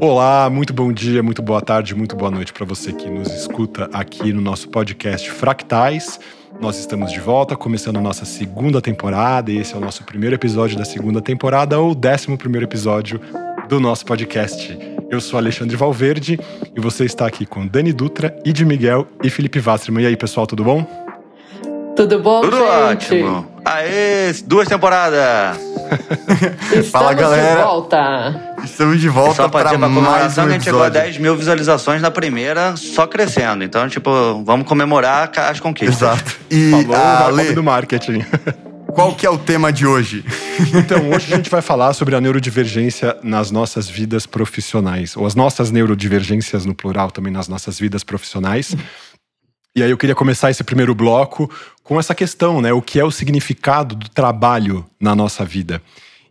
Olá, muito bom dia, muito boa tarde, muito boa noite para você que nos escuta aqui no nosso podcast Fractais. Nós estamos de volta, começando a nossa segunda temporada, e esse é o nosso primeiro episódio da segunda temporada, ou décimo primeiro episódio do nosso podcast. Eu sou Alexandre Valverde e você está aqui com Dani Dutra, Id Miguel e Felipe Wasserman. E aí, pessoal, tudo bom? Tudo bom, Tudo gente? ótimo. Aê, duas temporadas. Estamos Fala, galera. de volta. Estamos de volta para mais comemoração um que a gente chegou a episódio. 10 mil visualizações na primeira, só crescendo. Então, tipo, vamos comemorar as conquistas. Exato. E Falou a o nome Ale, do marketing. qual que é o tema de hoje? Então, hoje a gente vai falar sobre a neurodivergência nas nossas vidas profissionais, ou as nossas neurodivergências no plural também nas nossas vidas profissionais. E aí eu queria começar esse primeiro bloco com essa questão, né? O que é o significado do trabalho na nossa vida?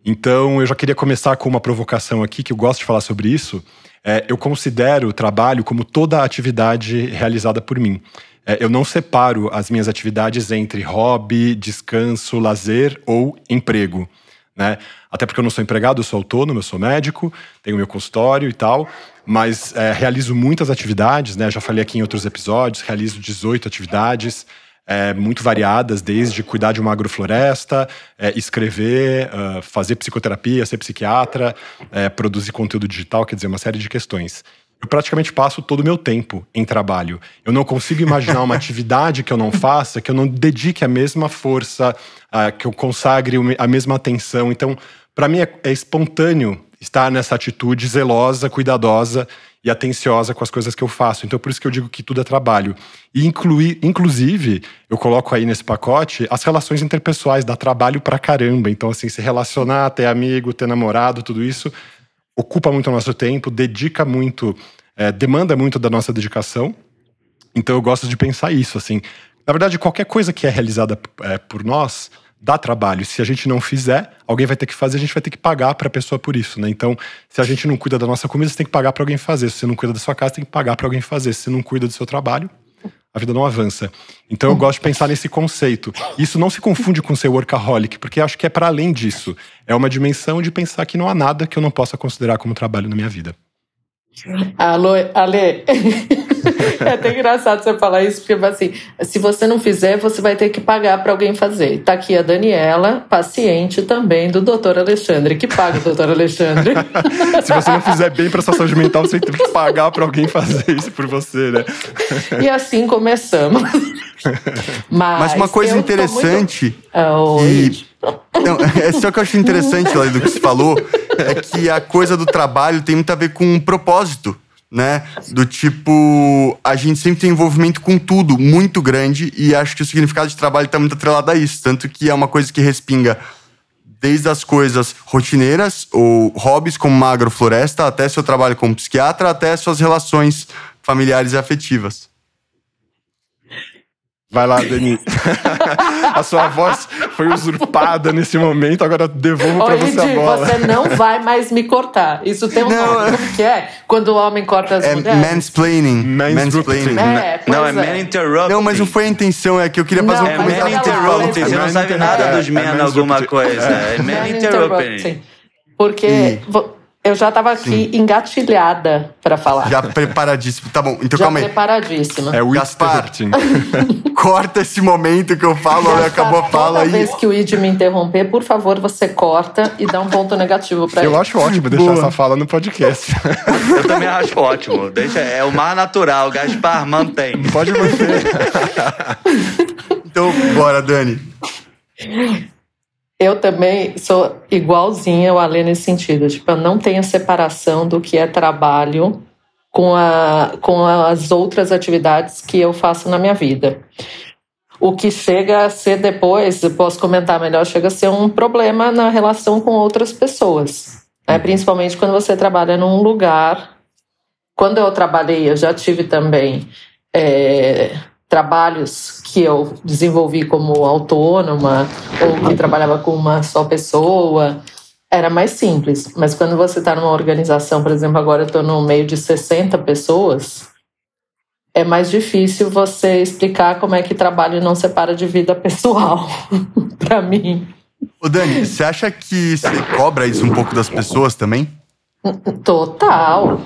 Então, eu já queria começar com uma provocação aqui, que eu gosto de falar sobre isso. É, eu considero o trabalho como toda atividade realizada por mim. É, eu não separo as minhas atividades entre hobby, descanso, lazer ou emprego. Né? Até porque eu não sou empregado, eu sou autônomo, eu sou médico, tenho meu consultório e tal, mas é, realizo muitas atividades, né? Já falei aqui em outros episódios, realizo 18 atividades, é, muito variadas, desde cuidar de uma agrofloresta, é, escrever, ah, fazer psicoterapia, ser psiquiatra, é, produzir conteúdo digital, quer dizer, uma série de questões. Eu praticamente passo todo o meu tempo em trabalho. Eu não consigo imaginar uma atividade que eu não faça, que eu não dedique a mesma força, ah, que eu consagre a mesma atenção. Então, para mim é, é espontâneo estar nessa atitude zelosa, cuidadosa e atenciosa com as coisas que eu faço. Então, por isso que eu digo que tudo é trabalho. E incluir, inclusive, eu coloco aí nesse pacote as relações interpessoais, dá trabalho pra caramba. Então, assim, se relacionar, ter amigo, ter namorado, tudo isso ocupa muito o nosso tempo, dedica muito, é, demanda muito da nossa dedicação. Então eu gosto de pensar isso, assim. Na verdade, qualquer coisa que é realizada é, por nós dá trabalho. Se a gente não fizer, alguém vai ter que fazer, a gente vai ter que pagar para a pessoa por isso, né? Então, se a gente não cuida da nossa comida, você tem que pagar para alguém fazer. Se você não cuida da sua casa, tem que pagar para alguém fazer. Se você não cuida do seu trabalho, a vida não avança. Então eu gosto de pensar nesse conceito. Isso não se confunde com ser workaholic, porque acho que é para além disso. É uma dimensão de pensar que não há nada que eu não possa considerar como trabalho na minha vida. Alô, Ale. é até engraçado você falar isso, porque assim, se você não fizer, você vai ter que pagar para alguém fazer. Tá aqui a Daniela, paciente também do doutor Alexandre, que paga o doutor Alexandre. Se você não fizer bem para sua saúde mental, você tem que pagar para alguém fazer isso por você, né? e assim começamos. Mas, Mas uma coisa interessante Muito... Ah, não, é só que eu acho interessante lá do que você falou é que a coisa do trabalho tem muito a ver com um propósito, né? Do tipo, a gente sempre tem envolvimento com tudo muito grande e acho que o significado de trabalho está muito atrelado a isso, tanto que é uma coisa que respinga desde as coisas rotineiras ou hobbies como uma agrofloresta até seu trabalho como psiquiatra até suas relações familiares e afetivas. Vai lá, Dani. a sua voz foi usurpada nesse momento, agora devolvo para você a bola. você não vai mais me cortar. Isso tem um Não, nome. é- Como que é? Quando o homem corta as É mulheres? mansplaining. Mansplaining. É, Não, é é. man interrupting. Não, mas não foi a intenção, é que eu queria fazer Não, um É man interrupting. Você não sabe É nada man dos men interrupting. alguma coisa. É man Man interrupting. interrupting. Porque E- eu já estava aqui engatilhada para falar. Já preparadíssimo. Tá bom, então Já calma aí. preparadíssima. É o Gaspar. Corta esse momento que eu falo, Gaspar, acabou a fala Toda aí. vez que o Id me interromper, por favor, você corta e dá um ponto negativo para ele. Eu acho ótimo deixar Boa. essa fala no podcast. Eu também acho ótimo. Deixa, é o mais natural. Gaspar, mantém. Pode manter. Então, bora, Dani. Eu também sou igualzinha ao Alê nesse sentido. Tipo, eu não tenho separação do que é trabalho com, a, com as outras atividades que eu faço na minha vida. O que chega a ser depois, eu posso comentar melhor, chega a ser um problema na relação com outras pessoas. né? Principalmente quando você trabalha num lugar. Quando eu trabalhei, eu já tive também é, trabalhos que eu desenvolvi como autônoma ou que trabalhava com uma só pessoa, era mais simples. Mas quando você está numa organização, por exemplo, agora eu estou no meio de 60 pessoas, é mais difícil você explicar como é que trabalho não separa de vida pessoal, para mim. Ô, Dani, você acha que você cobra isso um pouco das pessoas também? Total,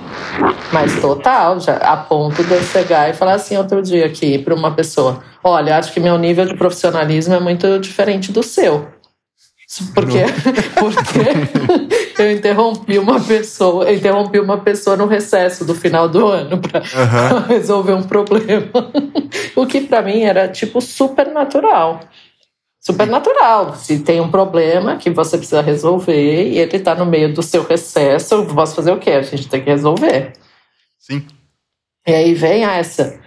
mas total, já, a ponto de eu chegar e falar assim outro dia aqui para uma pessoa: olha, acho que meu nível de profissionalismo é muito diferente do seu. Porque, porque eu interrompi uma pessoa, eu interrompi uma pessoa no recesso do final do ano para uhum. resolver um problema. O que para mim era tipo super natural super natural. Se tem um problema que você precisa resolver e ele está no meio do seu recesso, eu posso fazer o quê? A gente tem que resolver. Sim. E aí vem essa.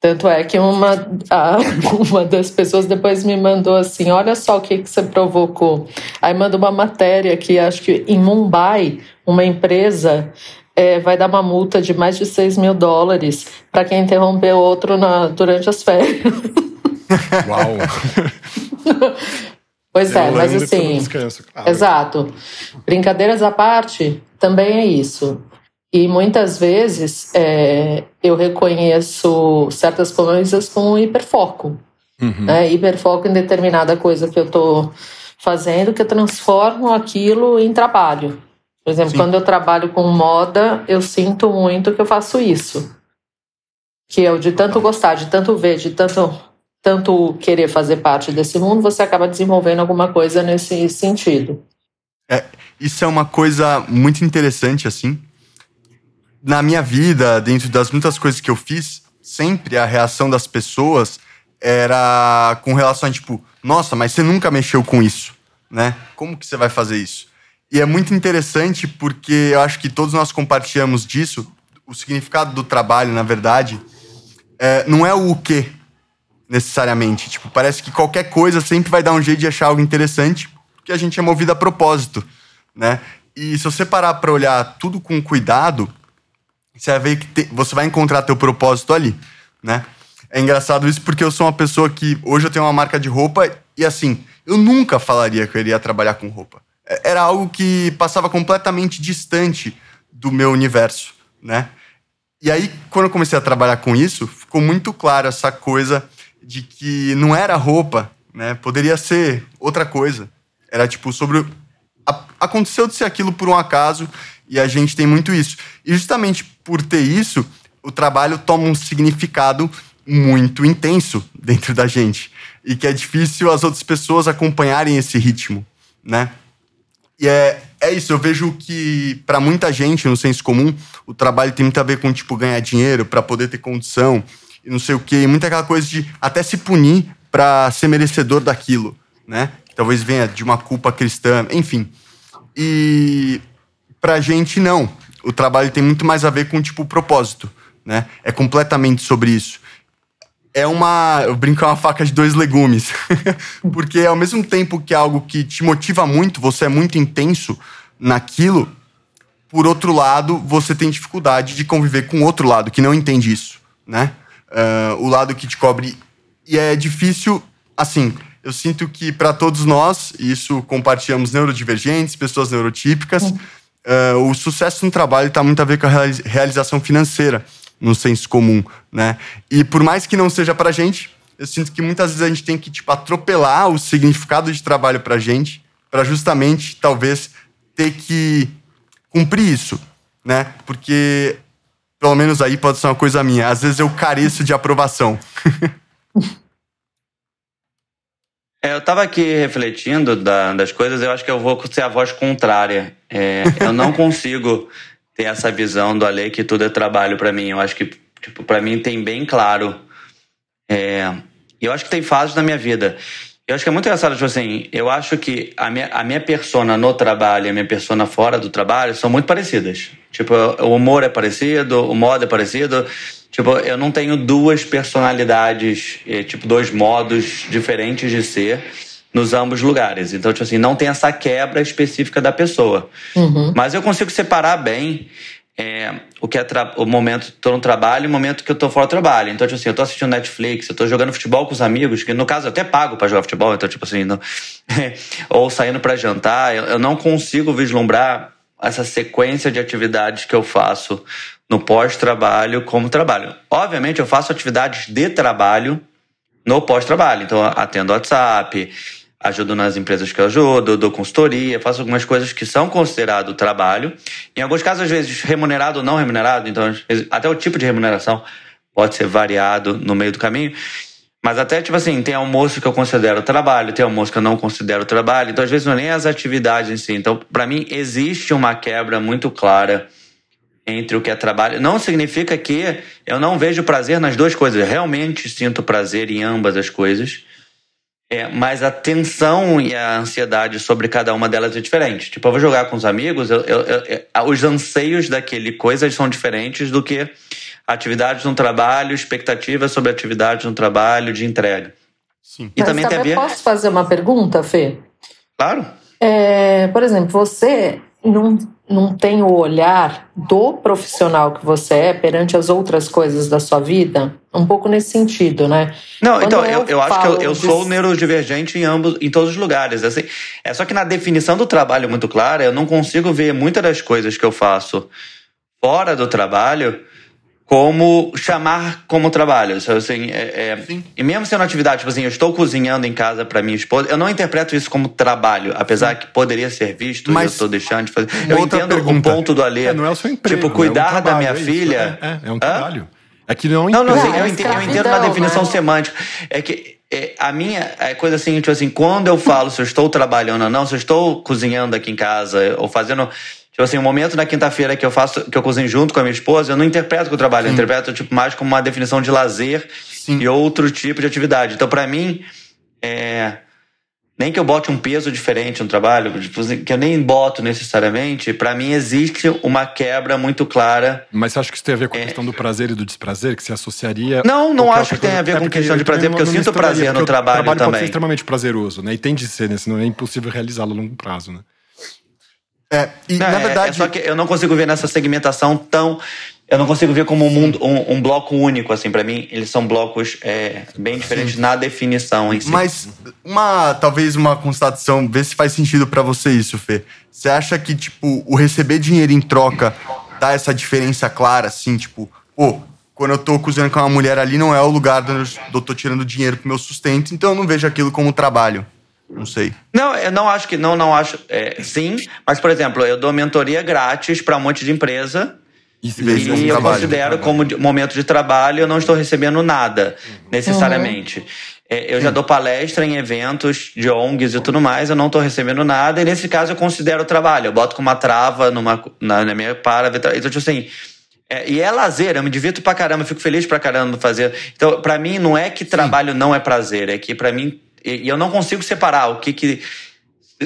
Tanto é que uma, a, uma das pessoas depois me mandou assim: olha só o que, que você provocou. Aí manda uma matéria que acho que em Mumbai, uma empresa é, vai dar uma multa de mais de 6 mil dólares para quem interrompeu outro na, durante as férias. Uau! pois é, mas assim. Descanso, claro. Exato. Brincadeiras à parte, também é isso. E muitas vezes é, eu reconheço certas coisas com hiperfoco. Uhum. Né? Hiperfoco em determinada coisa que eu estou fazendo, que eu transformo aquilo em trabalho. Por exemplo, Sim. quando eu trabalho com moda, eu sinto muito que eu faço isso. Que eu, de tanto gostar, de tanto ver, de tanto tanto querer fazer parte desse mundo, você acaba desenvolvendo alguma coisa nesse sentido. É, isso é uma coisa muito interessante, assim. Na minha vida, dentro das muitas coisas que eu fiz, sempre a reação das pessoas era com relação a, tipo, nossa, mas você nunca mexeu com isso, né? Como que você vai fazer isso? E é muito interessante porque eu acho que todos nós compartilhamos disso. O significado do trabalho, na verdade, é, não é o que, necessariamente. Tipo, parece que qualquer coisa sempre vai dar um jeito de achar algo interessante, porque a gente é movido a propósito, né? E se você parar para olhar tudo com cuidado, você vai ver que te, você vai encontrar teu propósito ali, né? É engraçado isso porque eu sou uma pessoa que hoje eu tenho uma marca de roupa e assim, eu nunca falaria que eu iria trabalhar com roupa. É, era algo que passava completamente distante do meu universo, né? E aí, quando eu comecei a trabalhar com isso, ficou muito claro essa coisa de que não era roupa, né? Poderia ser outra coisa. Era tipo sobre. A, aconteceu de ser aquilo por um acaso e a gente tem muito isso. E justamente por ter isso, o trabalho toma um significado muito intenso dentro da gente. E que é difícil as outras pessoas acompanharem esse ritmo, né? E é, é isso, eu vejo que para muita gente, no senso comum, o trabalho tem muito a ver com, tipo, ganhar dinheiro para poder ter condição e não sei o quê. E muita aquela coisa de até se punir para ser merecedor daquilo, né? Talvez venha de uma culpa cristã, enfim. E pra gente, não. O trabalho tem muito mais a ver com, tipo, o propósito, né? É completamente sobre isso. É uma. Eu brinco, é uma faca de dois legumes. Porque ao mesmo tempo que é algo que te motiva muito, você é muito intenso naquilo, por outro lado, você tem dificuldade de conviver com outro lado que não entende isso, né? Uh, o lado que te cobre. E é difícil, assim, eu sinto que para todos nós, isso compartilhamos neurodivergentes, pessoas neurotípicas, uh, o sucesso no trabalho está muito a ver com a realização financeira, no senso comum, né? E por mais que não seja para gente, eu sinto que muitas vezes a gente tem que, tipo, atropelar o significado de trabalho pra gente, para justamente, talvez, ter que cumprir isso, né? Porque pelo menos aí pode ser uma coisa minha. Às vezes eu careço de aprovação. é, eu estava aqui refletindo da, das coisas, eu acho que eu vou ser a voz contrária. É, eu não consigo ter essa visão do Ale que tudo é trabalho para mim. Eu acho que, tipo, para mim tem bem claro. É, eu acho que tem fases na minha vida. Eu acho que é muito engraçado, tipo assim, eu acho que a minha, a minha persona no trabalho e a minha persona fora do trabalho são muito parecidas. Tipo, o humor é parecido, o modo é parecido. Tipo, eu não tenho duas personalidades, eh, tipo, dois modos diferentes de ser nos ambos lugares. Então, tipo assim, não tem essa quebra específica da pessoa. Uhum. Mas eu consigo separar bem é, o que é o momento tô no trabalho e o momento que eu tô fora do trabalho. Então, tipo assim, eu tô assistindo Netflix, eu tô jogando futebol com os amigos, que no caso eu até pago para jogar futebol, então, tipo assim, não, ou saindo para jantar, eu, eu não consigo vislumbrar essa sequência de atividades que eu faço no pós-trabalho como trabalho. Obviamente, eu faço atividades de trabalho no pós-trabalho. Então, atendo WhatsApp, ajudo nas empresas que eu ajudo, dou consultoria, faço algumas coisas que são considerado trabalho. Em alguns casos, às vezes, remunerado ou não remunerado, então até o tipo de remuneração pode ser variado no meio do caminho. Mas até, tipo assim, tem almoço que eu considero trabalho, tem almoço que eu não considero trabalho. Então, às vezes, não é nem as atividades em si. Então, para mim, existe uma quebra muito clara entre o que é trabalho. Não significa que eu não vejo prazer nas duas coisas. Eu realmente sinto prazer em ambas as coisas. É, mas a tensão e a ansiedade sobre cada uma delas é diferente. Tipo, eu vou jogar com os amigos, eu, eu, eu, os anseios daquele coisa são diferentes do que atividades no trabalho, expectativas sobre atividades no trabalho, de entrega. Sim. E Mas também tem a ver... Posso fazer uma pergunta, Fê? Claro. É, por exemplo, você não, não tem o olhar do profissional que você é perante as outras coisas da sua vida? Um pouco nesse sentido, né? Não, Quando então, eu, eu, eu acho que eu, eu de... sou neurodivergente em ambos, em todos os lugares. Assim, é só que na definição do trabalho muito clara, eu não consigo ver muitas das coisas que eu faço fora do trabalho como chamar como trabalho. Assim, é, é, e mesmo sendo atividade, tipo assim, eu estou cozinhando em casa para minha esposa, eu não interpreto isso como trabalho, apesar Sim. que poderia ser visto Mas, e eu estou deixando de fazer. Eu entendo pergunta. o ponto do Alê. É, não é o seu emprego, tipo, cuidar é um da minha é filha. É, é, um trabalho. É que não é um Não, não, assim, eu, entendo, eu entendo na definição né? semântica. É que é, a minha é coisa assim, tipo assim, quando eu falo se eu estou trabalhando ou não, se eu estou cozinhando aqui em casa ou fazendo Tipo assim, o momento na quinta-feira que eu faço, que eu cozinho junto com a minha esposa, eu não interpreto com o trabalho, Sim. eu interpreto tipo, mais como uma definição de lazer Sim. e outro tipo de atividade. Então, para mim, é, nem que eu bote um peso diferente no trabalho, tipo, que eu nem boto necessariamente, para mim existe uma quebra muito clara. Mas você acha que isso tem a ver com a é... questão do prazer e do desprazer, que se associaria? Não, não acho que tem a ver é com questão de prazer, porque eu sinto prazer no trabalho, trabalho também. Pode ser extremamente prazeroso, né? E tem de ser, né? Senão é impossível realizá-lo a longo prazo, né? É, e não, na é, verdade. É só que eu não consigo ver nessa segmentação tão. Eu não consigo ver como um, mundo, um, um bloco único, assim. para mim, eles são blocos é, bem diferentes Sim. na definição em si. Mas, uma, talvez uma constatação, ver se faz sentido para você isso, Fê. Você acha que, tipo, o receber dinheiro em troca dá essa diferença clara, assim, tipo, pô, quando eu tô cozinhando com uma mulher ali, não é o lugar onde eu tô tirando dinheiro pro meu sustento, então eu não vejo aquilo como trabalho. Não sei. Não, eu não acho que. Não, não acho. É, sim, mas, por exemplo, eu dou mentoria grátis para um monte de empresa. Isso, e eu trabalho, considero como momento de trabalho, eu não estou recebendo nada, uhum. necessariamente. Uhum. É, eu já dou palestra em eventos de ONGs e tudo mais, eu não estou recebendo nada, e nesse caso eu considero trabalho. Eu boto com uma trava numa, na, na minha para. Então, tipo assim. É, e é lazer, eu me divirto pra caramba, fico feliz pra caramba fazer. Então, pra mim, não é que trabalho Sim. não é prazer, é que pra mim e, eu não consigo separar o que, que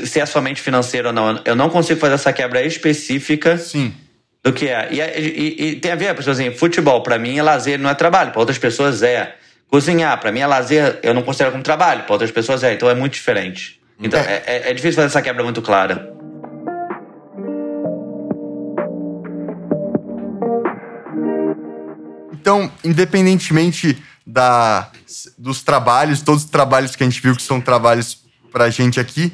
se é somente financeiro ou não. Eu não consigo fazer essa quebra específica Sim. do que é. E, é, e, e tem a ver, pessoas assim, futebol para mim é lazer, não é trabalho. Para outras pessoas é. Cozinhar, para mim é lazer, eu não considero como trabalho. Para outras pessoas é. Então é muito diferente. Então é, é, é difícil fazer essa quebra muito clara. Então, independentemente da, dos trabalhos, todos os trabalhos que a gente viu que são trabalhos pra gente aqui,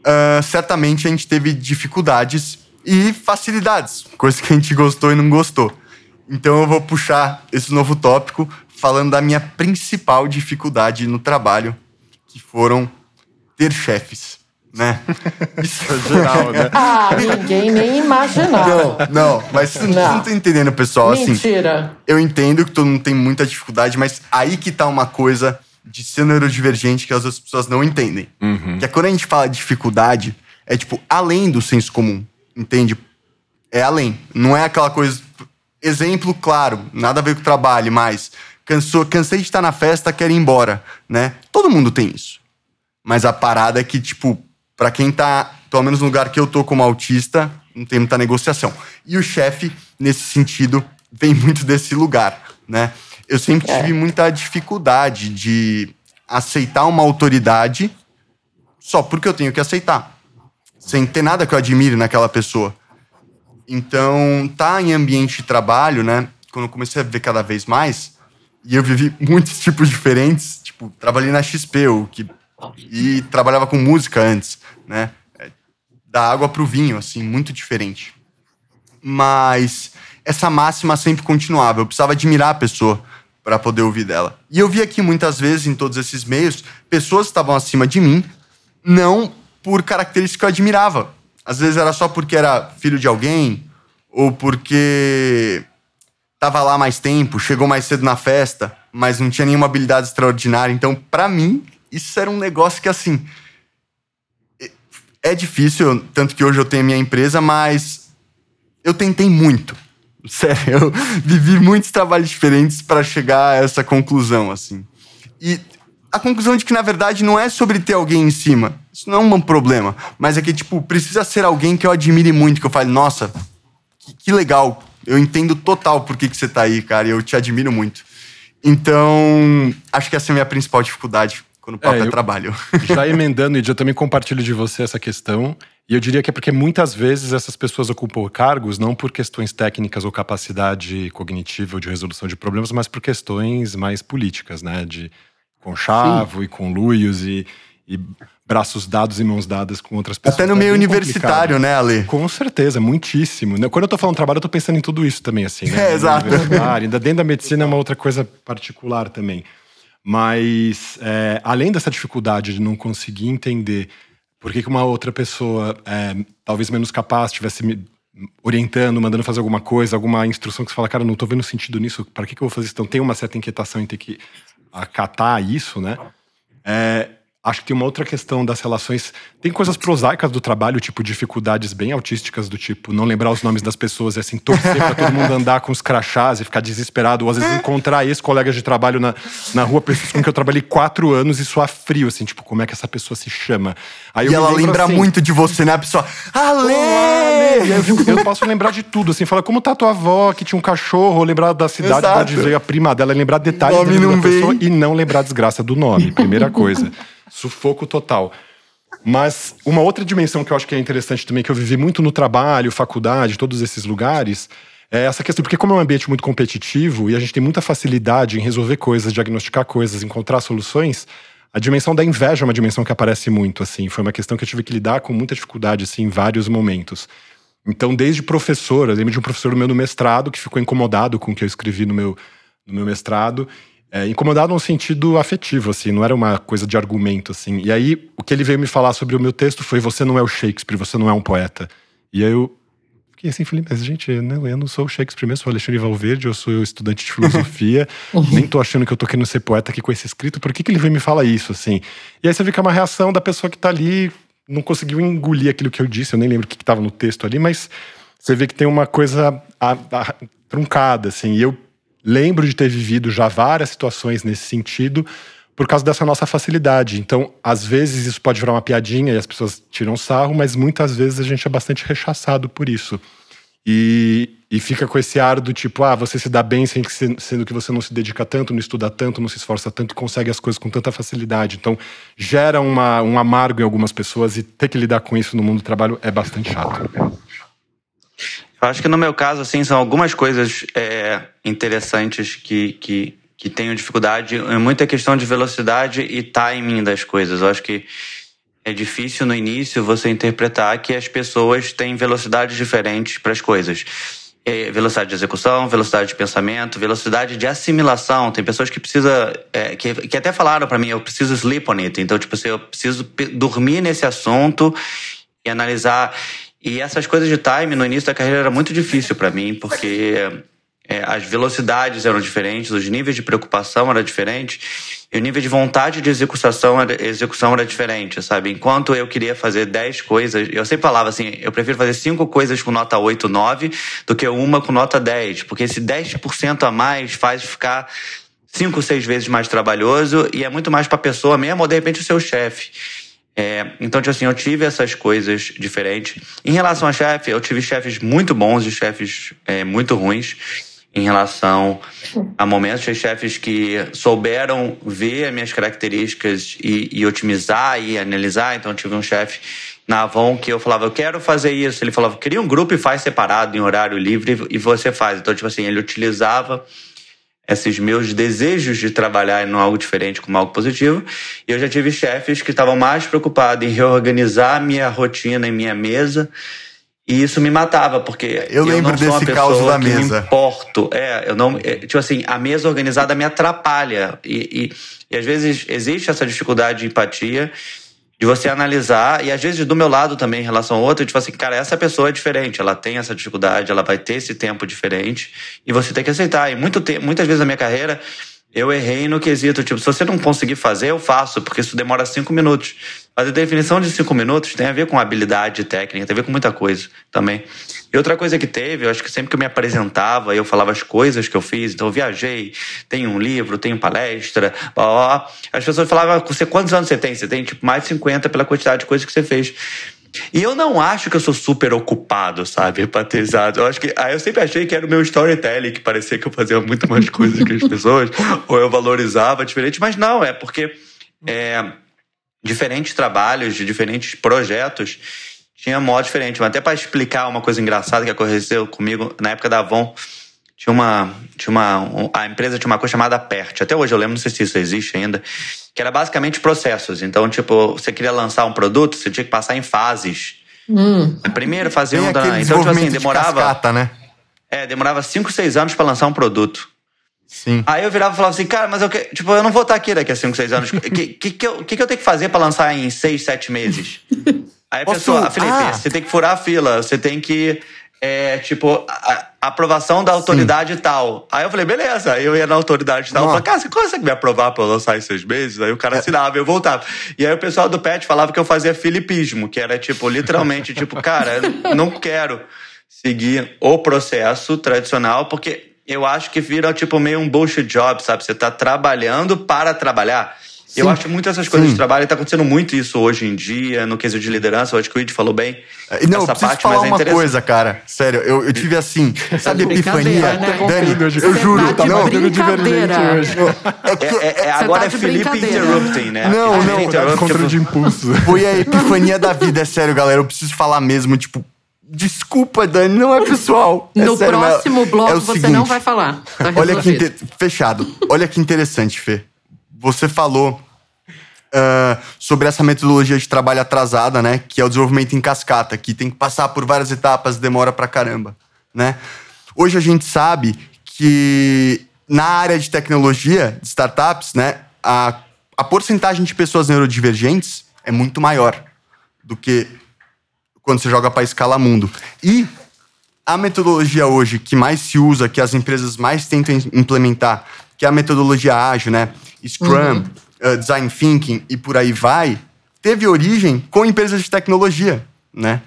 uh, certamente a gente teve dificuldades e facilidades, coisas que a gente gostou e não gostou. Então eu vou puxar esse novo tópico falando da minha principal dificuldade no trabalho, que foram ter chefes né? Isso é geral, né? Ah, ninguém nem imaginava. Não, não, mas vocês não estão entendendo, pessoal. Assim, Mentira. Assim, eu entendo que todo mundo tem muita dificuldade, mas aí que tá uma coisa de ser neurodivergente que as outras pessoas não entendem. Uhum. Que é quando a gente fala de dificuldade, é tipo além do senso comum, entende? É além. Não é aquela coisa. Exemplo claro, nada a ver com o trabalho, mas cansou, cansei de estar na festa, quero ir embora, né? Todo mundo tem isso. Mas a parada é que, tipo, para quem tá, pelo menos no lugar que eu tô como autista, não tem muita negociação. E o chefe, nesse sentido, vem muito desse lugar, né? Eu sempre é. tive muita dificuldade de aceitar uma autoridade só porque eu tenho que aceitar, sem ter nada que eu admire naquela pessoa. Então, tá em ambiente de trabalho, né? Quando eu comecei a ver cada vez mais, e eu vivi muitos tipos diferentes, tipo, trabalhei na XP, o que e trabalhava com música antes, né? É, da água para o vinho, assim, muito diferente. Mas essa máxima sempre continuava. Eu precisava admirar a pessoa para poder ouvir dela. E eu vi aqui muitas vezes, em todos esses meios, pessoas estavam acima de mim não por características que eu admirava. Às vezes era só porque era filho de alguém, ou porque tava lá mais tempo, chegou mais cedo na festa, mas não tinha nenhuma habilidade extraordinária. Então, para mim, isso era um negócio que assim. É difícil, tanto que hoje eu tenho minha empresa, mas eu tentei muito. Sério, eu vivi muitos trabalhos diferentes para chegar a essa conclusão, assim. E a conclusão de que, na verdade, não é sobre ter alguém em cima. Isso não é um problema. Mas é que, tipo, precisa ser alguém que eu admire muito, que eu fale, nossa, que, que legal. Eu entendo total por que, que você tá aí, cara. E eu te admiro muito. Então, acho que essa é a minha principal dificuldade quando o papo é, é trabalho. Já emendando, e eu também compartilho de você essa questão. E eu diria que é porque muitas vezes essas pessoas ocupam cargos não por questões técnicas ou capacidade cognitiva ou de resolução de problemas, mas por questões mais políticas, né? De conchavo Sim. e conluios e, e braços dados e mãos dadas com outras pessoas. Até no é meio universitário, complicado. né, Ale? Com certeza, muitíssimo. Quando eu tô falando trabalho, eu tô pensando em tudo isso também, assim, né? É, exato. Ainda dentro da medicina é uma outra coisa particular também. Mas, é, além dessa dificuldade de não conseguir entender por que, uma outra pessoa, é, talvez menos capaz, estivesse me orientando, mandando fazer alguma coisa, alguma instrução que você fala, cara, não tô vendo sentido nisso, para que, que eu vou fazer isso? Então tem uma certa inquietação em ter que acatar isso, né? É, Acho que tem uma outra questão das relações. Tem coisas prosaicas do trabalho, tipo dificuldades bem autísticas, do tipo não lembrar os nomes das pessoas e assim, torcer pra todo mundo andar com os crachás e ficar desesperado. Ou às vezes encontrar ex-colegas de trabalho na, na rua, pessoas com que eu trabalhei quatro anos e suar frio, assim, tipo, como é que essa pessoa se chama? Aí e ela lembra assim, muito de você, né? A pessoa. Ale! Eu, eu, posso lembrar de tudo, assim, falar como tá tua avó, que tinha um cachorro, lembrar da cidade Exato. de onde veio a prima dela, lembrar detalhes da pessoa e não lembrar a desgraça do nome, primeira coisa. Sufoco total. Mas uma outra dimensão que eu acho que é interessante também, que eu vivi muito no trabalho, faculdade, todos esses lugares, é essa questão, porque como é um ambiente muito competitivo e a gente tem muita facilidade em resolver coisas, diagnosticar coisas, encontrar soluções, a dimensão da inveja é uma dimensão que aparece muito, assim. Foi uma questão que eu tive que lidar com muita dificuldade, assim, em vários momentos. Então, desde professor, eu lembro de um professor meu no mestrado que ficou incomodado com o que eu escrevi no meu, no meu mestrado é, incomodado no sentido afetivo, assim, não era uma coisa de argumento, assim. E aí, o que ele veio me falar sobre o meu texto foi: você não é o Shakespeare, você não é um poeta. E aí eu fiquei assim, falei, mas gente, eu não, eu não sou o Shakespeare mesmo, sou o Alexandre Valverde, eu sou estudante de filosofia, nem tô achando que eu tô querendo ser poeta aqui com esse escrito, por que, que ele veio me falar isso, assim? E aí você vê que é uma reação da pessoa que tá ali, não conseguiu engolir aquilo que eu disse, eu nem lembro o que, que tava no texto ali, mas você vê que tem uma coisa a, a, truncada, assim, e eu lembro de ter vivido já várias situações nesse sentido por causa dessa nossa facilidade. Então, às vezes isso pode virar uma piadinha e as pessoas tiram sarro, mas muitas vezes a gente é bastante rechaçado por isso. E, e fica com esse ar do tipo, ah, você se dá bem sendo que você não se dedica tanto, não estuda tanto, não se esforça tanto e consegue as coisas com tanta facilidade. Então, gera uma, um amargo em algumas pessoas e ter que lidar com isso no mundo do trabalho é bastante chato. Eu acho que no meu caso, assim, são algumas coisas é, interessantes que, que, que tenho dificuldade. É muita questão de velocidade e timing das coisas. Eu acho que é difícil no início você interpretar que as pessoas têm velocidades diferentes para as coisas. É, velocidade de execução, velocidade de pensamento, velocidade de assimilação. Tem pessoas que precisa, é, que, que até falaram para mim, eu preciso sleep on it. Então, tipo assim, eu preciso dormir nesse assunto e analisar. E essas coisas de time no início da carreira era muito difícil para mim, porque é, as velocidades eram diferentes, os níveis de preocupação eram diferentes, e o nível de vontade de execução era, execução era diferente, sabe? Enquanto eu queria fazer 10 coisas, eu sempre falava assim, eu prefiro fazer 5 coisas com nota 8, 9, do que uma com nota 10, porque esse 10% a mais faz ficar cinco, seis vezes mais trabalhoso e é muito mais para a pessoa mesmo ou de repente o seu chefe. É, então, tipo assim, eu tive essas coisas diferentes. Em relação a chefe, eu tive chefes muito bons e chefes é, muito ruins. Em relação a momentos, tive chefes que souberam ver as minhas características e, e otimizar e analisar. Então, eu tive um chefe na Avon que eu falava, eu quero fazer isso. Ele falava, cria um grupo e faz separado, em horário livre, e você faz. Então, tipo assim, ele utilizava esses meus desejos de trabalhar em algo diferente como algo positivo. E eu já tive chefes que estavam mais preocupados em reorganizar minha rotina em minha mesa. E isso me matava, porque eu, eu lembro não sou desse uma caos da mesa. Me importo. É, eu não. É, tipo assim, a mesa organizada me atrapalha. E, e, e às vezes existe essa dificuldade de empatia. De você analisar, e às vezes do meu lado também em relação ao outro, tipo assim, cara, essa pessoa é diferente, ela tem essa dificuldade, ela vai ter esse tempo diferente, e você tem que aceitar. E muito te muitas vezes na minha carreira, eu errei no quesito, tipo, se você não conseguir fazer, eu faço, porque isso demora cinco minutos. Mas a definição de cinco minutos tem a ver com habilidade técnica, tem a ver com muita coisa também. E outra coisa que teve, eu acho que sempre que eu me apresentava, eu falava as coisas que eu fiz, então eu viajei, tenho um livro, tenho palestra, blá. as pessoas falavam, você, quantos anos você tem? Você tem tipo mais de 50 pela quantidade de coisas que você fez. E eu não acho que eu sou super ocupado, sabe? Empatizado. Eu acho que. Aí eu sempre achei que era o meu storytelling, que parecia que eu fazia muito mais coisas que as pessoas, ou eu valorizava diferente, mas não, é porque é, diferentes trabalhos, de diferentes projetos, tinha modo diferente. Mas até para explicar uma coisa engraçada que aconteceu comigo na época da Avon, tinha uma, tinha uma. A empresa tinha uma coisa chamada PERT. Até hoje eu lembro, não sei se isso existe ainda, que era basicamente processos. Então, tipo, você queria lançar um produto, você tinha que passar em fases. Hum. Primeiro fazer Tem um da. Então, tipo assim, desenvolvimento de demorava. cascata, né? É, demorava 5, 6 anos para lançar um produto. Sim. Aí eu virava e falava assim, cara, mas eu, que, tipo, eu não vou estar aqui daqui a 5, 6 anos. O que, que, que, eu, que, que eu tenho que fazer para lançar em 6, 7 meses? Aí a Posso- pessoa, Felipe, ah. você tem que furar a fila, você tem que. É, tipo, a, a aprovação da autoridade tal. Aí eu falei, beleza. Aí eu ia na autoridade tal. Eu falei, cara, você consegue me aprovar pra eu lançar em seis meses? Aí o cara assinava, eu voltava. E aí o pessoal do PET falava que eu fazia filipismo, que era, tipo, literalmente, tipo, cara, não quero seguir o processo tradicional, porque eu acho que vira, tipo, meio um bullshit job, sabe? Você tá trabalhando para trabalhar. Eu acho muito essas coisas Sim. de trabalho, e tá acontecendo muito isso hoje em dia, no quesito de liderança. Eu acho que o Id falou bem. É, Não, eu essa preciso parte, falar mas é uma interessante. coisa, cara. Sério, eu, eu tive assim, sabe, epifania. né? Dani, Hoje. eu Você juro, tá de não, brincadeira. é que É, é- é- Você agora tá é Felipe interrupting, né? Não, não, interrupting, Controle tipo, de impulso. foi a epifania da vida, é sério, galera. Eu preciso falar mesmo, tipo, desculpa, Dani, não é pessoal. É No sério, próximo é bloco o você seguinte, não vai falar. Tá Olha que resolvido. inte- fechado. Olha que interessante, Fê. Você falou ah, sobre essa metodologia de trabalho atrasada, né? Que é o desenvolvimento em cascata, que tem que passar por várias etapas, demora pra caramba, né? Hoje a gente sabe que na área de tecnologia, de startups, né? A, a porcentagem de pessoas neurodivergentes é muito maior do que quando você joga para escala mundo. E a metodologia hoje que mais se usa, que as empresas mais tentam im- implementar, que é a metodologia ágil, né? Scrum, uh, Design Thinking e por aí vai, teve origem com empresas de tecnologia, né?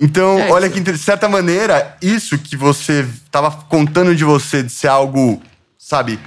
Então, É, olha que, de certa maneira, isso que você estava contando de você de ser algo, sabe,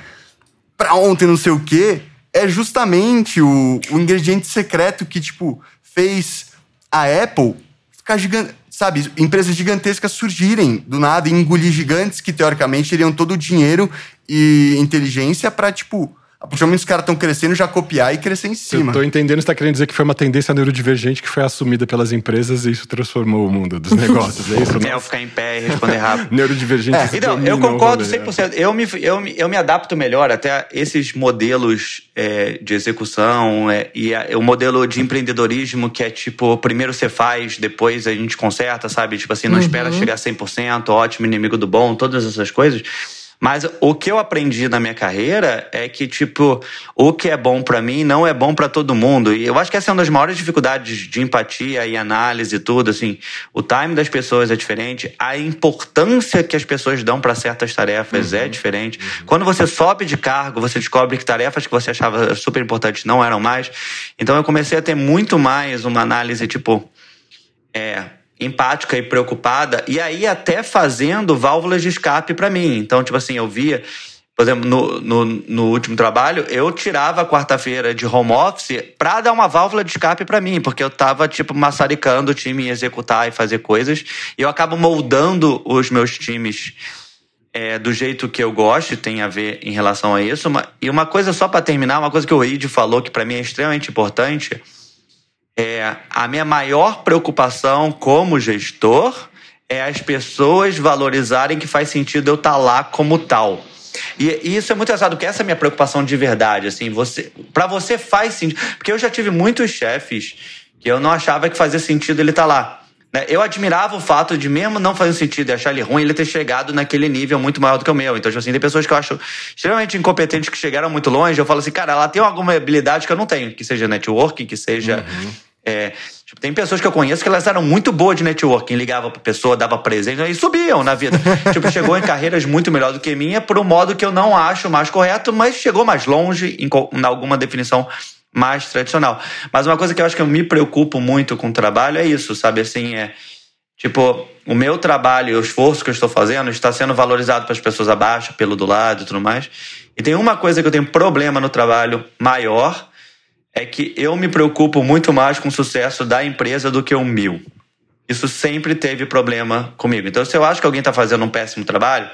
pra ontem, não sei o quê, é justamente o, o ingrediente secreto que, tipo, fez a Apple ficar gigante. Sabe, empresas gigantescas surgirem do nada e engolir gigantes que, teoricamente, teriam todo o dinheiro e inteligência pra, tipo, a partir do momento que os caras estão crescendo, já copiar e crescer em cima. Eu tô entendendo, você tá querendo dizer que foi uma tendência neurodivergente que foi assumida pelas empresas e isso transformou o mundo dos negócios, é isso? É, eu ficar em pé e responder rápido. Neurodivergentes Então, dominam eu o concordo rolê. 100%. Eu me, eu, me, eu me adapto melhor até a esses modelos é, de execução é, e a- o modelo de empreendedorismo que é tipo, primeiro você faz, depois a gente conserta, sabe? Tipo assim, não espera chegar a 100%, ótimo, inimigo do bom, todas essas coisas. Mas o que eu aprendi na minha carreira é que, tipo, o que é bom pra mim não é bom pra todo mundo. E eu acho que essa é uma das maiores dificuldades de empatia e análise e tudo, assim. O time das pessoas é diferente, a importância que as pessoas dão pra certas tarefas é diferente. Quando você sobe de cargo, você descobre que tarefas que você achava super importantes não eram mais. Então eu comecei a ter muito mais uma análise, tipo, é, empática e preocupada, e aí até fazendo válvulas de escape pra mim. Então, tipo assim, eu via, por exemplo, no, no, no último trabalho, eu tirava a quarta-feira de home office pra dar uma válvula de escape pra mim, porque eu tava, tipo, maçaricando o time em executar e fazer coisas, e eu acabo moldando os meus times é, do jeito que eu gosto, tem a ver em relação a isso. E uma coisa só pra terminar, uma coisa que o Reid falou que pra mim é extremamente importante, é, a minha maior preocupação como gestor é as pessoas valorizarem que faz sentido eu estar lá como tal. E, e isso é muito engraçado, porque essa é a minha preocupação de verdade, assim, você, para você faz sentido, porque eu já tive muitos chefes que eu não achava que fazia sentido ele estar lá. né? Eu admirava o fato de, mesmo não fazer sentido e achar ele ruim, ele ter chegado naquele nível muito maior do que o meu. Então, tipo assim, tem pessoas que eu acho extremamente incompetentes que chegaram muito longe. Eu falo assim, cara, ela tem alguma habilidade que eu não tenho, que seja networking, que seja É, tipo, tem pessoas que eu conheço que elas eram muito boas de networking, ligavam pra pessoa, dava presente e subiam na vida. tipo, chegou em carreiras muito melhor do que minha, por um modo que eu não acho mais correto, mas chegou mais longe em, em alguma definição mais tradicional. Mas uma coisa que eu acho que eu me preocupo muito com o trabalho é isso, sabe? Assim, é. Tipo, o meu trabalho e o esforço que eu estou fazendo está sendo valorizado pelas pessoas abaixo, pelo do lado e tudo mais. E tem uma coisa que eu tenho problema no trabalho maior, é que eu me preocupo muito mais com o sucesso da empresa do que o meu. Isso sempre teve problema comigo. Então, se eu acho que alguém está fazendo um péssimo trabalho,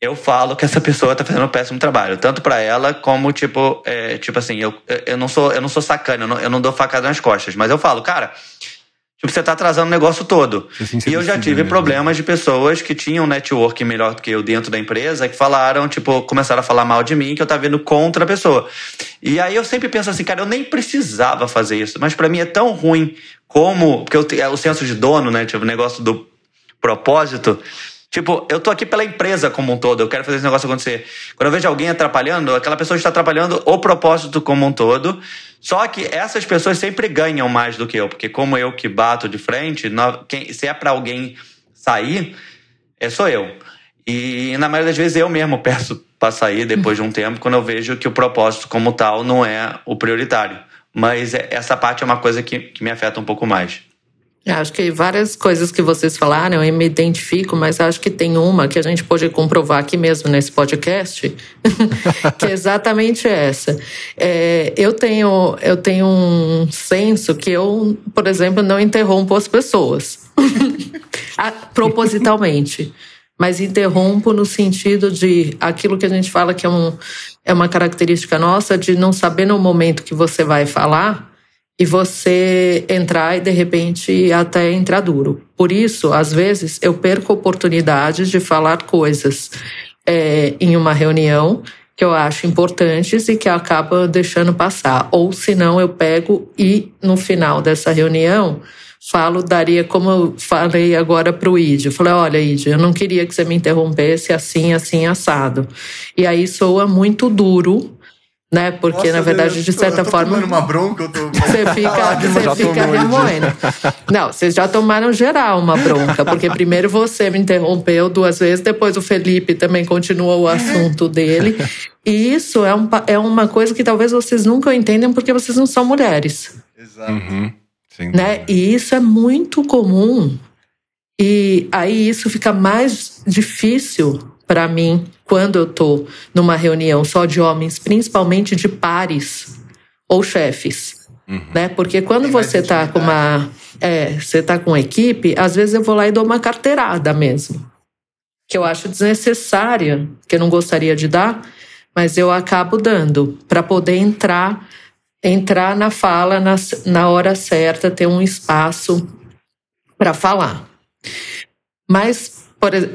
eu falo que essa pessoa está fazendo um péssimo trabalho, tanto para ela como tipo, é, tipo assim, eu, eu não sou eu não sou sacana, eu não, eu não dou facada nas costas, mas eu falo, cara, você tá atrasando o negócio todo. e eu já tive problemas de pessoas que tinham network melhor do que eu dentro da empresa, que falaram, tipo, começaram a falar mal de mim, que eu tava vindo contra a pessoa. E aí eu sempre penso assim, cara, eu nem precisava fazer isso, mas para mim é tão ruim como. Porque eu, é o senso de dono, né? Tipo, o negócio do propósito. Tipo, eu tô aqui pela empresa como um todo, eu quero fazer esse negócio acontecer. Quando eu vejo alguém atrapalhando, aquela pessoa está atrapalhando o propósito como um todo. Só que essas pessoas sempre ganham mais do que eu, porque como eu que bato de frente, se é para alguém sair, é sou eu. E na maioria das vezes eu mesmo peço para sair depois de um tempo, quando eu vejo que o propósito como tal não é o prioritário. Mas é, essa parte é uma coisa que, que me afeta um pouco mais. Acho que várias coisas que vocês falaram eu me identifico, mas acho que tem uma que a gente pode comprovar aqui mesmo nesse podcast, que é exatamente essa. É, eu, tenho, eu tenho um senso que eu, por exemplo, não interrompo as pessoas, propositalmente. Mas interrompo no sentido de aquilo que a gente fala que é, um, é uma característica nossa, de não saber no momento que você vai falar e você entrar e de repente até entrar duro. Por isso, às vezes, eu perco oportunidades de falar coisas é, em uma reunião que eu acho importantes e que acaba deixando passar. Ou se não, eu pego e no final dessa reunião falo, daria como eu falei agora para o Id. Eu falei, olha, Id, eu não queria que você me interrompesse assim, assim, assado. E aí soa muito duro, né? Porque Nossa, na verdade, de certa eu tô forma, uma bronca, eu tô você fica, você fica remoendo. Não, vocês já tomaram geral uma bronca, porque primeiro você me interrompeu duas vezes, depois o Felipe também continuou o assunto dele. E isso é, um, é uma coisa que talvez vocês nunca entendam porque vocês não são mulheres. Exato. Uhum. Né? E isso é muito comum. E aí isso fica mais difícil para mim quando eu estou numa reunião só de homens, principalmente de pares ou chefes. Uhum. Né? Porque quando você está com uma. É, você tá com equipe, às vezes eu vou lá e dou uma carteirada mesmo. Que eu acho desnecessária, que eu não gostaria de dar, mas eu acabo dando para poder entrar entrar na fala na, na hora certa, ter um espaço para falar. Mas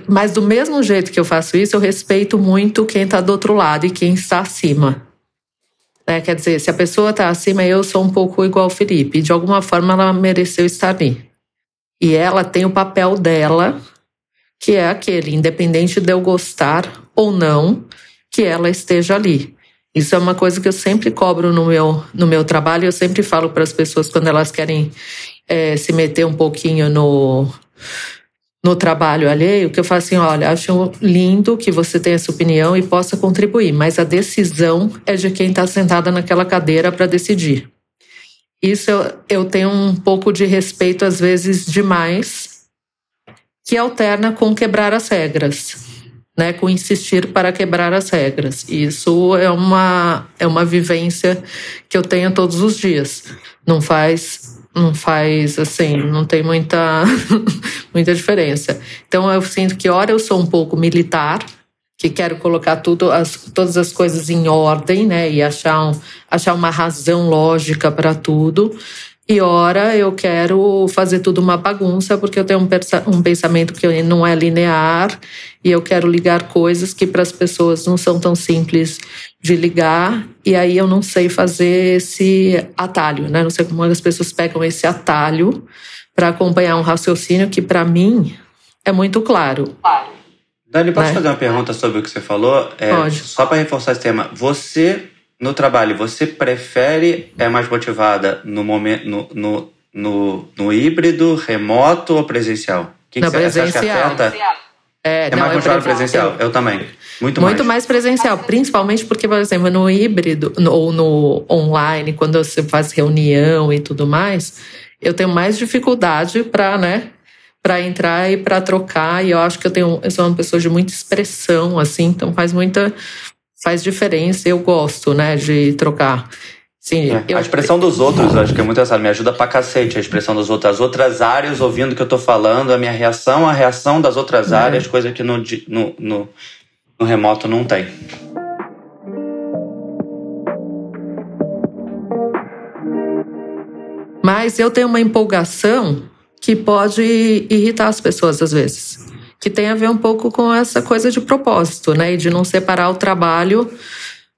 mas do mesmo jeito que eu faço isso, eu respeito muito quem está do outro lado e quem está acima. Né? Quer dizer, se a pessoa está acima, eu sou um pouco igual ao Felipe. De alguma forma, ela mereceu estar ali. E ela tem o papel dela, que é aquele, independente de eu gostar ou não, que ela esteja ali. Isso é uma coisa que eu sempre cobro no meu, no meu trabalho. Eu sempre falo para as pessoas quando elas querem é, se meter um pouquinho no, no trabalho alheio, que eu falo assim: olha, acho lindo que você tenha essa opinião e possa contribuir, mas a decisão é de quem está sentada naquela cadeira para decidir. Isso eu, eu tenho um pouco de respeito, às vezes demais, que alterna com quebrar as regras. Né, com insistir para quebrar as regras. Isso é uma, é uma vivência que eu tenho todos os dias. Não faz não faz assim, não tem muita, muita diferença. Então eu sinto que, ora, eu sou um pouco militar, que quero colocar tudo, as, todas as coisas em ordem, né? E achar, um, achar uma razão lógica para tudo. E ora, eu quero fazer tudo uma bagunça, porque eu tenho um, pensamento que não é linear e eu quero ligar coisas que para as pessoas não são tão simples de ligar, e aí eu não sei fazer esse atalho, né? Não sei como as pessoas pegam esse atalho para acompanhar um raciocínio que para mim é muito claro. Dani, posso né? fazer uma pergunta sobre o que você falou? É, Pode. Só para reforçar esse tema. Você no trabalho, você prefere, é mais motivada no momento, no, no, no, no híbrido, remoto ou presencial? O que, que você presencial. acha que afeta? É, é não, mais motivado presencial. Eu também. Muito, Muito mais. mais presencial, principalmente porque, por exemplo, no híbrido no, ou no online, quando você faz reunião e tudo mais, eu tenho mais dificuldade para, né, para entrar e para trocar. E eu acho que eu tenho, eu sou uma pessoa de muita expressão, assim, então faz muita faz diferença. Eu gosto, né, de trocar. Sim, é. eu... A expressão dos outros, acho que é muito engraçado, me ajuda pra cacete a expressão dos outros. As outras áreas ouvindo o que eu tô falando, a minha reação, a reação das outras é. áreas, coisa que no, no, no, no remoto não tem. Mas eu tenho uma empolgação que pode irritar as pessoas às vezes, que tem a ver um pouco com essa coisa de propósito, né, e de não separar o trabalho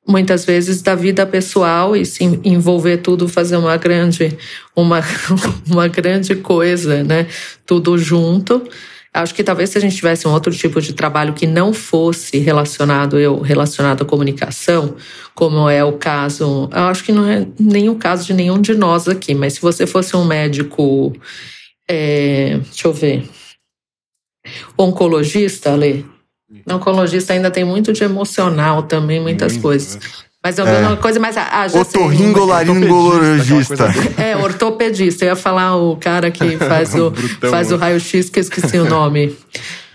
muitas vezes da vida pessoal e se envolver tudo, fazer uma grande, uma, uma grande coisa, né? Tudo junto. Acho que talvez se a gente tivesse um outro tipo de trabalho que não fosse relacionado eu relacionado à comunicação, como é o caso, eu acho que não é nem o caso de nenhum de nós aqui, mas se você fosse um médico, é, deixa eu ver, oncologista, Ale, Oncologista ainda tem muito de emocional também, muitas muito, coisas. Né? Mas é uma é. coisa mais. Ah, Otorringolaringologista. É, ortopedista. Eu ia falar o cara que faz o, faz o raio-x, que eu esqueci o nome.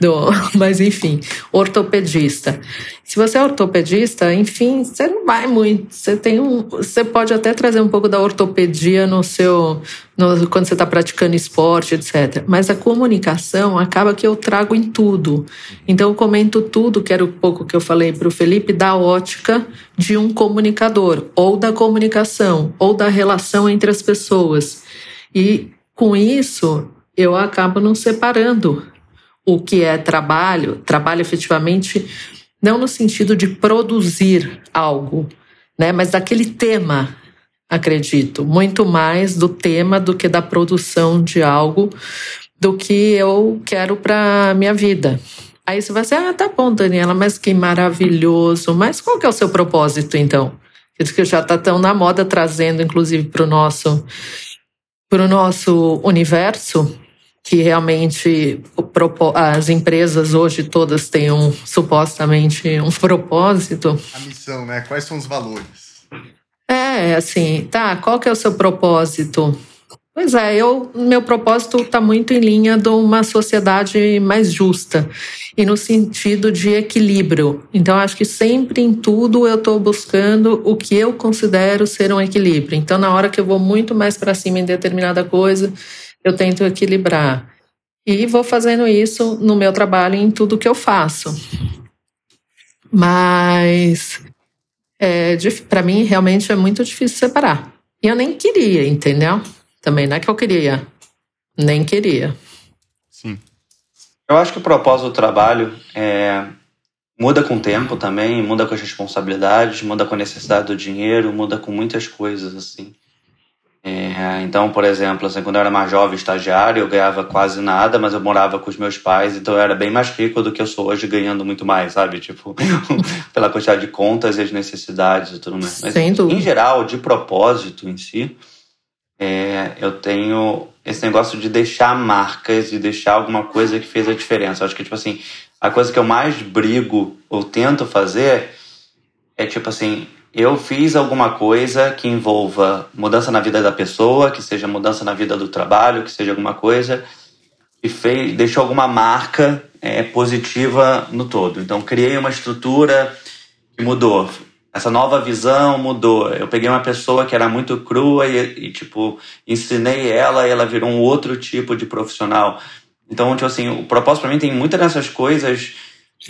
Do, mas enfim, ortopedista. Se você é ortopedista, enfim, você não vai muito. Você tem um, você pode até trazer um pouco da ortopedia no seu, no, quando você está praticando esporte, etc. Mas a comunicação acaba que eu trago em tudo. Então eu comento tudo, que era o pouco que eu falei para o Felipe, da ótica de um comunicador, ou da comunicação, ou da relação entre as pessoas. E com isso eu acabo não separando o que é trabalho, trabalho efetivamente não no sentido de produzir algo, né, mas daquele tema, acredito, muito mais do tema do que da produção de algo do que eu quero para minha vida. Aí você vai dizer, ah, tá bom, Daniela, mas que maravilhoso. Mas qual que é o seu propósito, então? Que já está tão na moda, trazendo, inclusive, para o nosso, nosso universo, que realmente as empresas hoje todas têm um, supostamente um propósito. A missão, né? Quais são os valores? É, assim, tá, qual que é o seu propósito? Pois é, eu, meu propósito está muito em linha de uma sociedade mais justa e no sentido de equilíbrio. Então, acho que sempre em tudo eu estou buscando o que eu considero ser um equilíbrio. Então, na hora que eu vou muito mais para cima em determinada coisa, eu tento equilibrar. E vou fazendo isso no meu trabalho em tudo que eu faço. Mas é, para mim realmente é muito difícil separar. E eu nem queria, entendeu? Também não é que eu queria, nem queria. Sim. Eu acho que o propósito do trabalho é, muda com o tempo também, muda com as responsabilidades, muda com a necessidade do dinheiro, muda com muitas coisas assim. É, então, por exemplo, assim, quando eu era mais jovem, estagiário, eu ganhava quase nada, mas eu morava com os meus pais, então eu era bem mais rico do que eu sou hoje, ganhando muito mais, sabe? Tipo, pela quantidade de contas e as necessidades e tudo mais. Mas, em geral, de propósito em si, é, eu tenho esse negócio de deixar marcas e deixar alguma coisa que fez a diferença. Eu acho que, tipo assim, a coisa que eu mais brigo ou tento fazer é, tipo assim, eu fiz alguma coisa que envolva mudança na vida da pessoa, que seja mudança na vida do trabalho, que seja alguma coisa que fez, deixou alguma marca é, positiva no todo. Então, criei uma estrutura que mudou. Essa nova visão mudou. Eu peguei uma pessoa que era muito crua e, e tipo, ensinei ela e ela virou um outro tipo de profissional. Então, tipo assim, o propósito para mim tem muitas dessas coisas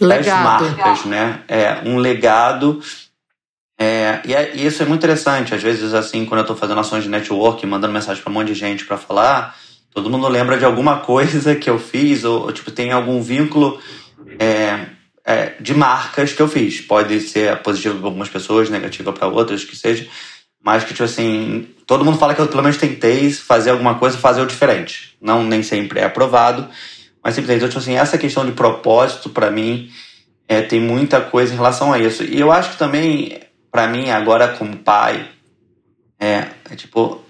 legado. das marcas, né? É um legado é, e, é, e, isso é muito interessante. Às vezes, assim, quando eu estou fazendo ações de network, mandando mensagem para um monte de gente para falar, todo mundo lembra de alguma coisa que eu fiz, ou, ou tipo, tem algum vínculo é, é, de marcas que eu fiz. Pode ser positivo para algumas pessoas, negativa para outras, que seja. Mas que, tipo assim, todo mundo fala que eu pelo menos tentei fazer alguma coisa, fazer o diferente. Não nem sempre é aprovado, mas simplesmente, então, tipo assim, essa questão de propósito, para mim, é, tem muita coisa em relação a isso. E eu acho que também para mim, agora como pai, é, é, tipo,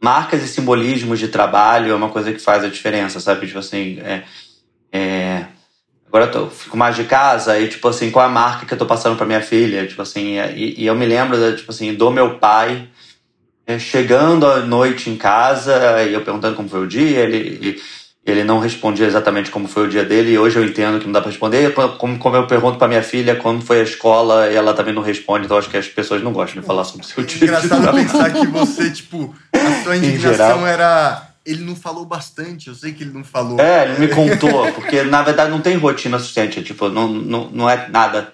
marcas e simbolismos de trabalho é uma coisa que faz a diferença, sabe? Tipo assim, é, é, agora eu tô, fico mais de casa e, tipo assim, qual a marca que eu tô passando pra minha filha? Tipo assim, e, e eu me lembro, tipo assim, do meu pai é, chegando à noite em casa e eu perguntando como foi o dia, ele ele não respondia exatamente como foi o dia dele, e hoje eu entendo que não dá para responder. Como, como eu pergunto para minha filha como foi a escola, e ela também não responde, então acho que as pessoas não gostam de falar sobre o seu dia. Engraçado pensar que você, tipo, a sua indignação era. Ele não falou bastante, eu sei que ele não falou. É, ele me contou, porque na verdade não tem rotina suficiente, tipo, não, não, não é nada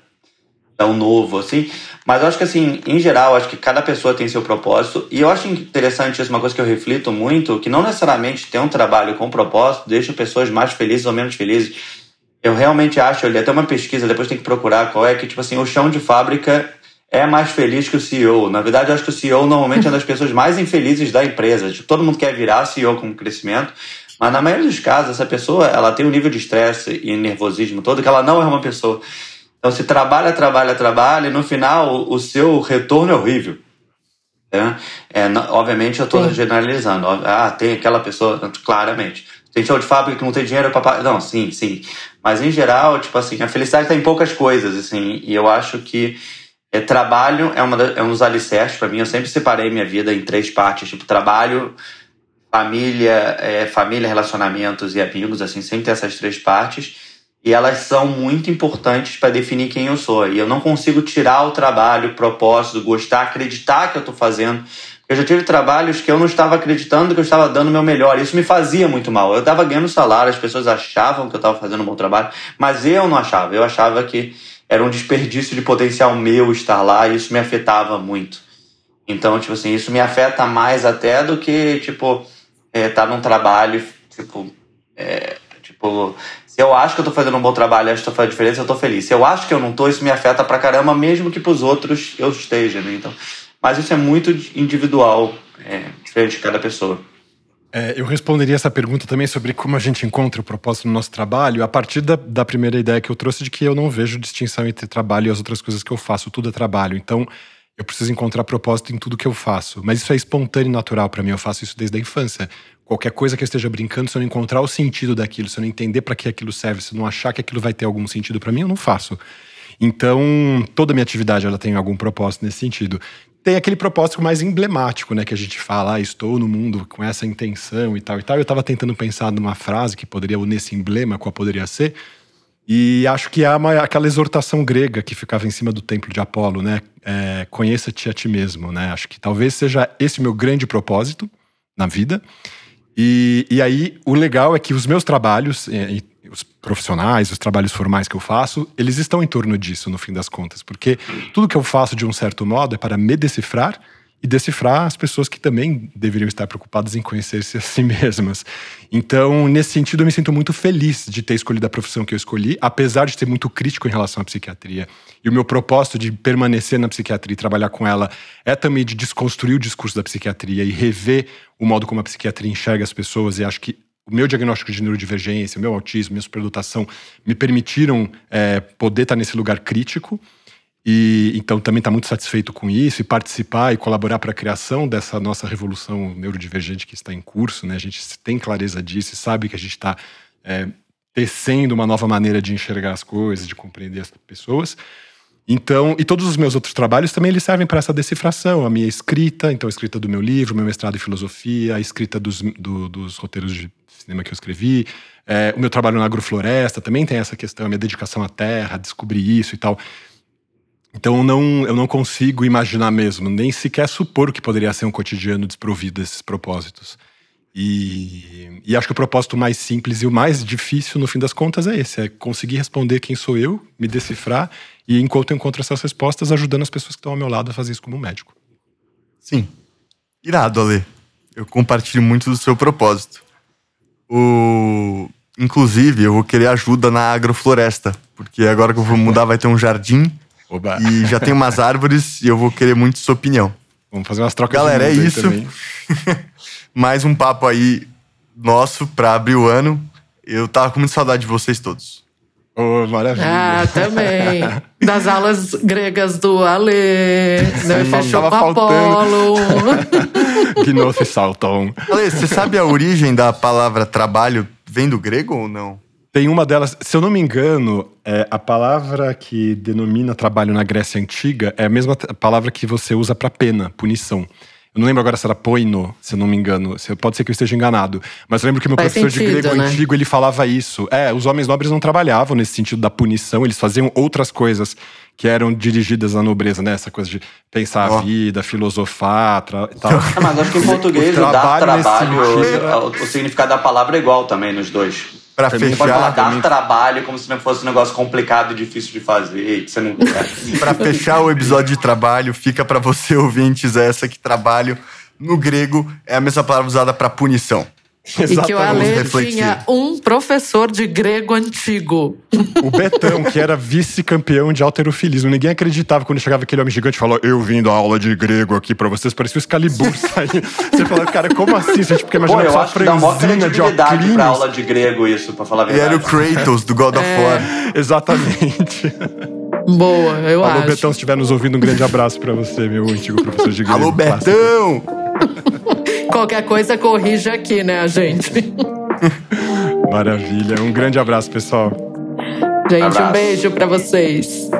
tão novo assim. Mas eu acho que, assim, em geral, acho que cada pessoa tem seu propósito. E eu acho interessante isso, uma coisa que eu reflito muito, que não necessariamente ter um trabalho com propósito deixa pessoas mais felizes ou menos felizes. Eu realmente acho, li até uma pesquisa, depois tem que procurar qual é, que, tipo assim, o chão de fábrica é mais feliz que o CEO. Na verdade, eu acho que o CEO normalmente é uma das pessoas mais infelizes da empresa. Tipo, todo mundo quer virar CEO com crescimento, mas na maioria dos casos, essa pessoa, ela tem um nível de estresse e nervosismo todo que ela não é uma pessoa então, se trabalha, trabalha, trabalha, e no final o, seu retorno é horrível. Né? É, não, obviamente, eu estou generalizando. Ah, tem aquela pessoa, claramente. Tem show de fábrica que não tem dinheiro para Não, sim, sim. Mas, em geral, tipo assim, a felicidade está em poucas coisas, assim. E eu acho que é, trabalho é, uma é um dos alicerces para mim. Eu sempre separei minha vida em três partes. Tipo, trabalho, família, é, família, relacionamentos e amigos, assim. Sempre tem essas três partes e elas são muito importantes para definir quem eu sou. E eu não consigo tirar o trabalho, o propósito, gostar, acreditar que eu estou fazendo. Eu já tive trabalhos que eu não estava acreditando que eu estava dando o meu melhor. Isso me fazia muito mal. Eu estava ganhando salário, as pessoas achavam que eu estava fazendo um bom trabalho, mas eu não achava. Eu achava que era um desperdício de potencial meu estar lá e isso me afetava muito. Então, tipo assim, isso me afeta mais até do que, tipo, estar é, tá num trabalho, tipo, é, tipo, se eu acho que eu tô fazendo um bom trabalho, acho que tô fazendo diferença, eu tô feliz. Se eu acho que eu não tô, isso me afeta pra caramba, mesmo que pros outros eu esteja, né? Então, mas isso é muito individual, é, diferente de cada pessoa. É, eu responderia essa pergunta também sobre como a gente encontra o propósito no nosso trabalho, a partir da, da primeira ideia que eu trouxe de que eu não vejo distinção entre trabalho e as outras coisas que eu faço, tudo é trabalho. Então, eu preciso encontrar propósito em tudo que eu faço. Mas isso é espontâneo e natural para mim, eu faço isso desde a infância qualquer coisa que eu esteja brincando, se eu não encontrar o sentido daquilo, se eu não entender para que aquilo serve, se eu não achar que aquilo vai ter algum sentido para mim, eu não faço. Então, toda minha atividade ela tem algum propósito nesse sentido. Tem aquele propósito mais emblemático, né, que a gente fala, ah, estou no mundo com essa intenção e tal e tal. Eu estava tentando pensar numa frase que poderia unir esse emblema, qual poderia ser. E acho que há uma, aquela exortação grega que ficava em cima do templo de Apolo, né? É, Conheça-te a ti mesmo, né? Acho que talvez seja esse o meu grande propósito na vida. E, e aí, o legal é que os meus trabalhos, e, os profissionais, os trabalhos formais que eu faço, eles estão em torno disso, no fim das contas. Porque tudo que eu faço, de um certo modo, é para me decifrar e decifrar as pessoas que também deveriam estar preocupadas em conhecer-se a si mesmas. Então, nesse sentido, eu me sinto muito feliz de ter escolhido a profissão que eu escolhi, apesar de ser muito crítico em relação à psiquiatria. E o meu propósito de permanecer na psiquiatria e trabalhar com ela é também de desconstruir o discurso da psiquiatria e rever o modo como a psiquiatria enxerga as pessoas. E acho que o meu diagnóstico de neurodivergência, o meu autismo, minha superdotação me permitiram é, poder estar nesse lugar crítico. E então também está muito satisfeito com isso e participar e colaborar para a criação dessa nossa revolução neurodivergente que está em curso. Né? A gente tem clareza disso e sabe que a gente está é, tecendo uma nova maneira de enxergar as coisas, de compreender as pessoas. Então, e todos os meus outros trabalhos também eles servem para essa decifração. A minha escrita, então a escrita do meu livro, meu mestrado em filosofia, a escrita dos, do, dos roteiros de cinema que eu escrevi, é, o meu trabalho na agrofloresta também tem essa questão, a minha dedicação à terra, descobrir isso e tal. Então não, eu não consigo imaginar mesmo, nem sequer supor que poderia ser um cotidiano desprovido desses propósitos. E, e, acho que o propósito mais simples e o mais difícil, no fim das contas, é esse: é conseguir responder quem sou eu, me decifrar, e enquanto eu encontro essas respostas, ajudando as pessoas que estão ao meu lado a fazer isso como médico. Sim. Irado, Ale. Eu compartilho muito do seu propósito. O... Inclusive, eu vou querer ajuda na agrofloresta, porque agora que eu vou mudar vai ter um jardim Oba. E já tem umas árvores e eu vou querer muito sua opinião. Vamos fazer umas trocas Galera, é isso. Mais um papo aí nosso pra abrir o ano. Eu tava com muita saudade de vocês todos. Oh, maravilha. Ah, também. Das aulas gregas do Ale, né? Fechou tava Apolo. Gnoth Salton. Ale, você sabe a origem da palavra trabalho? Vem do grego ou não? Tem uma delas, se eu não me engano, é, a palavra que denomina trabalho na Grécia Antiga é a mesma palavra que você usa para pena, punição. Eu não lembro agora se era poino, se eu não me engano. Se- Pode ser que eu esteja enganado. Mas eu lembro que meu Faz professor de sentido, grego né? antigo, ele falava isso. É, os homens nobres não trabalhavam nesse sentido da punição, eles faziam outras coisas que eram dirigidas à nobreza, né? Essa coisa de pensar Ó. a vida, filosofar tra- e tal. Ah, mas acho que em português O o, dar trabalho nesse trabalho, o, o significado da palavra é igual também nos dois. Pra Também Você pode falar fechar, dar trabalho como se não fosse um negócio complicado e difícil de fazer, que você não pra fechar o episódio de trabalho, fica pra você ouvintes essa que trabalho no grego é a mesma palavra usada pra punição. E que o Ale tinha um professor de grego antigo. O Betão, que era vice-campeão de alterofilismo. Ninguém acreditava quando chegava aquele homem gigante e falou: Eu vim dar aula de grego aqui pra vocês. Parecia o Excalibur sair. Você fala, cara, como assim? Você tipo, Pô, imagina eu só acho que dá uma franzina de credibilidade pra aula de grego isso, pra falar a Ele era o verdade. Kratos do God of War. Exatamente. Boa, eu Alô, acho. Betão, se estiver nos ouvindo, um grande abraço pra você, meu antigo professor de grego. Alô, clássico. Betão! Qualquer coisa corrija aqui, né, gente? Maravilha. Um grande abraço, pessoal. Gente, um Abraço. beijo pra vocês.